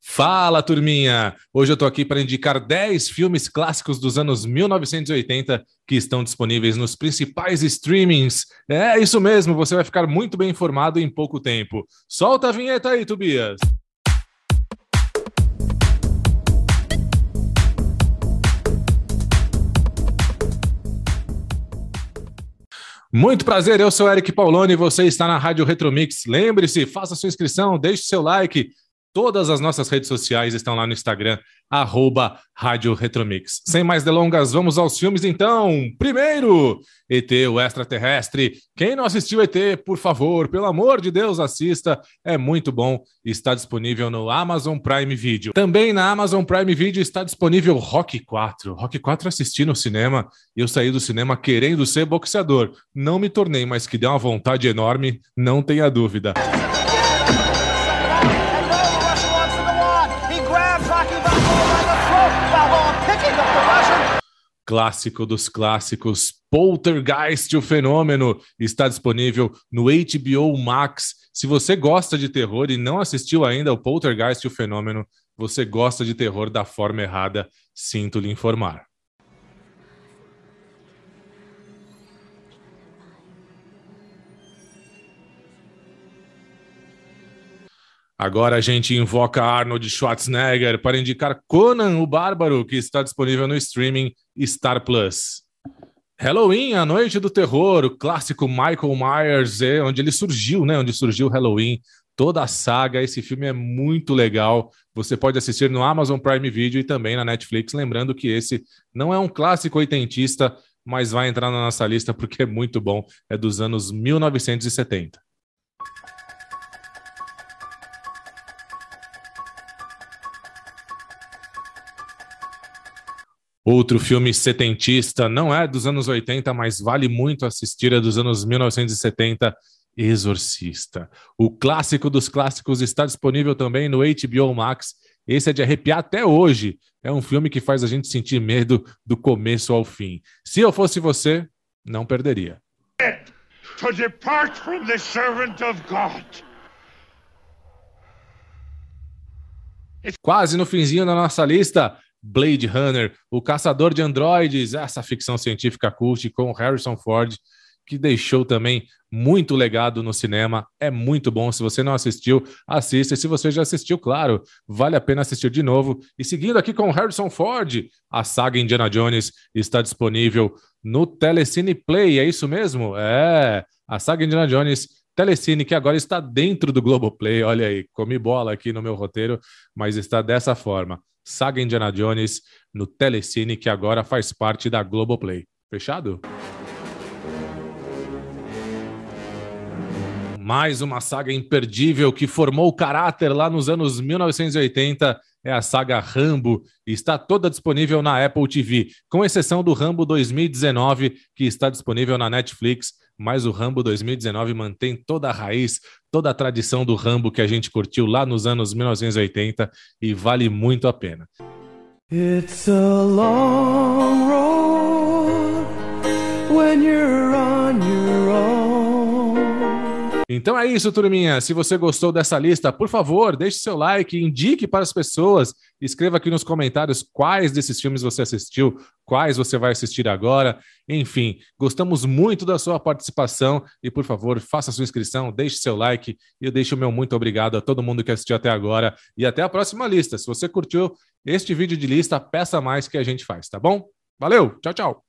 Fala, turminha! Hoje eu tô aqui para indicar 10 filmes clássicos dos anos 1980 que estão disponíveis nos principais streamings. É isso mesmo, você vai ficar muito bem informado em pouco tempo. Solta a vinheta aí, Tobias! Muito prazer, eu sou Eric Pauloni e você está na Rádio Retromix. Lembre-se, faça sua inscrição, deixe seu like. Todas as nossas redes sociais estão lá no Instagram, arroba Rádio Retromix. Sem mais delongas, vamos aos filmes então. Primeiro, ET, o extraterrestre. Quem não assistiu ET, por favor, pelo amor de Deus, assista. É muito bom. Está disponível no Amazon Prime Video. Também na Amazon Prime Video está disponível Rock 4. Rock 4 assisti no cinema e eu saí do cinema querendo ser boxeador. Não me tornei, mas que deu uma vontade enorme, não tenha dúvida. Clássico dos clássicos, Poltergeist, o fenômeno, está disponível no HBO Max. Se você gosta de terror e não assistiu ainda o Poltergeist, o fenômeno, você gosta de terror da forma errada, sinto lhe informar. Agora a gente invoca Arnold Schwarzenegger para indicar Conan o Bárbaro, que está disponível no streaming Star Plus. Halloween, a noite do terror, o clássico Michael Myers, é onde ele surgiu, né? Onde surgiu Halloween, toda a saga. Esse filme é muito legal. Você pode assistir no Amazon Prime Video e também na Netflix. Lembrando que esse não é um clássico oitentista, mas vai entrar na nossa lista porque é muito bom. É dos anos 1970. Outro filme setentista, não é dos anos 80, mas vale muito assistir, é dos anos 1970, Exorcista. O clássico dos clássicos está disponível também no HBO Max. Esse é de arrepiar até hoje. É um filme que faz a gente sentir medo do começo ao fim. Se eu fosse você, não perderia. To depart from the servant of God. Quase no finzinho da nossa lista, Blade Runner, O Caçador de Androides, essa ficção científica cult com Harrison Ford, que deixou também muito legado no cinema. É muito bom. Se você não assistiu, assista. E se você já assistiu, claro, vale a pena assistir de novo. E seguindo aqui com Harrison Ford, a saga Indiana Jones está disponível no Telecine Play. É isso mesmo? É. A saga Indiana Jones Telecine, que agora está dentro do Globoplay. Olha aí, comi bola aqui no meu roteiro, mas está dessa forma. Saga Indiana Jones no Telecine, que agora faz parte da Globoplay. Fechado? Mais uma saga imperdível que formou o caráter lá nos anos 1980 é a saga Rambo e está toda disponível na Apple TV, com exceção do Rambo 2019, que está disponível na Netflix, mas o Rambo 2019 mantém toda a raiz, toda a tradição do Rambo que a gente curtiu lá nos anos 1980 e vale muito a pena. It's a long road Então é isso, turminha. Se você gostou dessa lista, por favor, deixe seu like, indique para as pessoas, escreva aqui nos comentários quais desses filmes você assistiu, quais você vai assistir agora. Enfim, gostamos muito da sua participação e, por favor, faça sua inscrição, deixe seu like e eu deixo o meu muito obrigado a todo mundo que assistiu até agora e até a próxima lista. Se você curtiu este vídeo de lista, peça mais que a gente faz, tá bom? Valeu, tchau, tchau.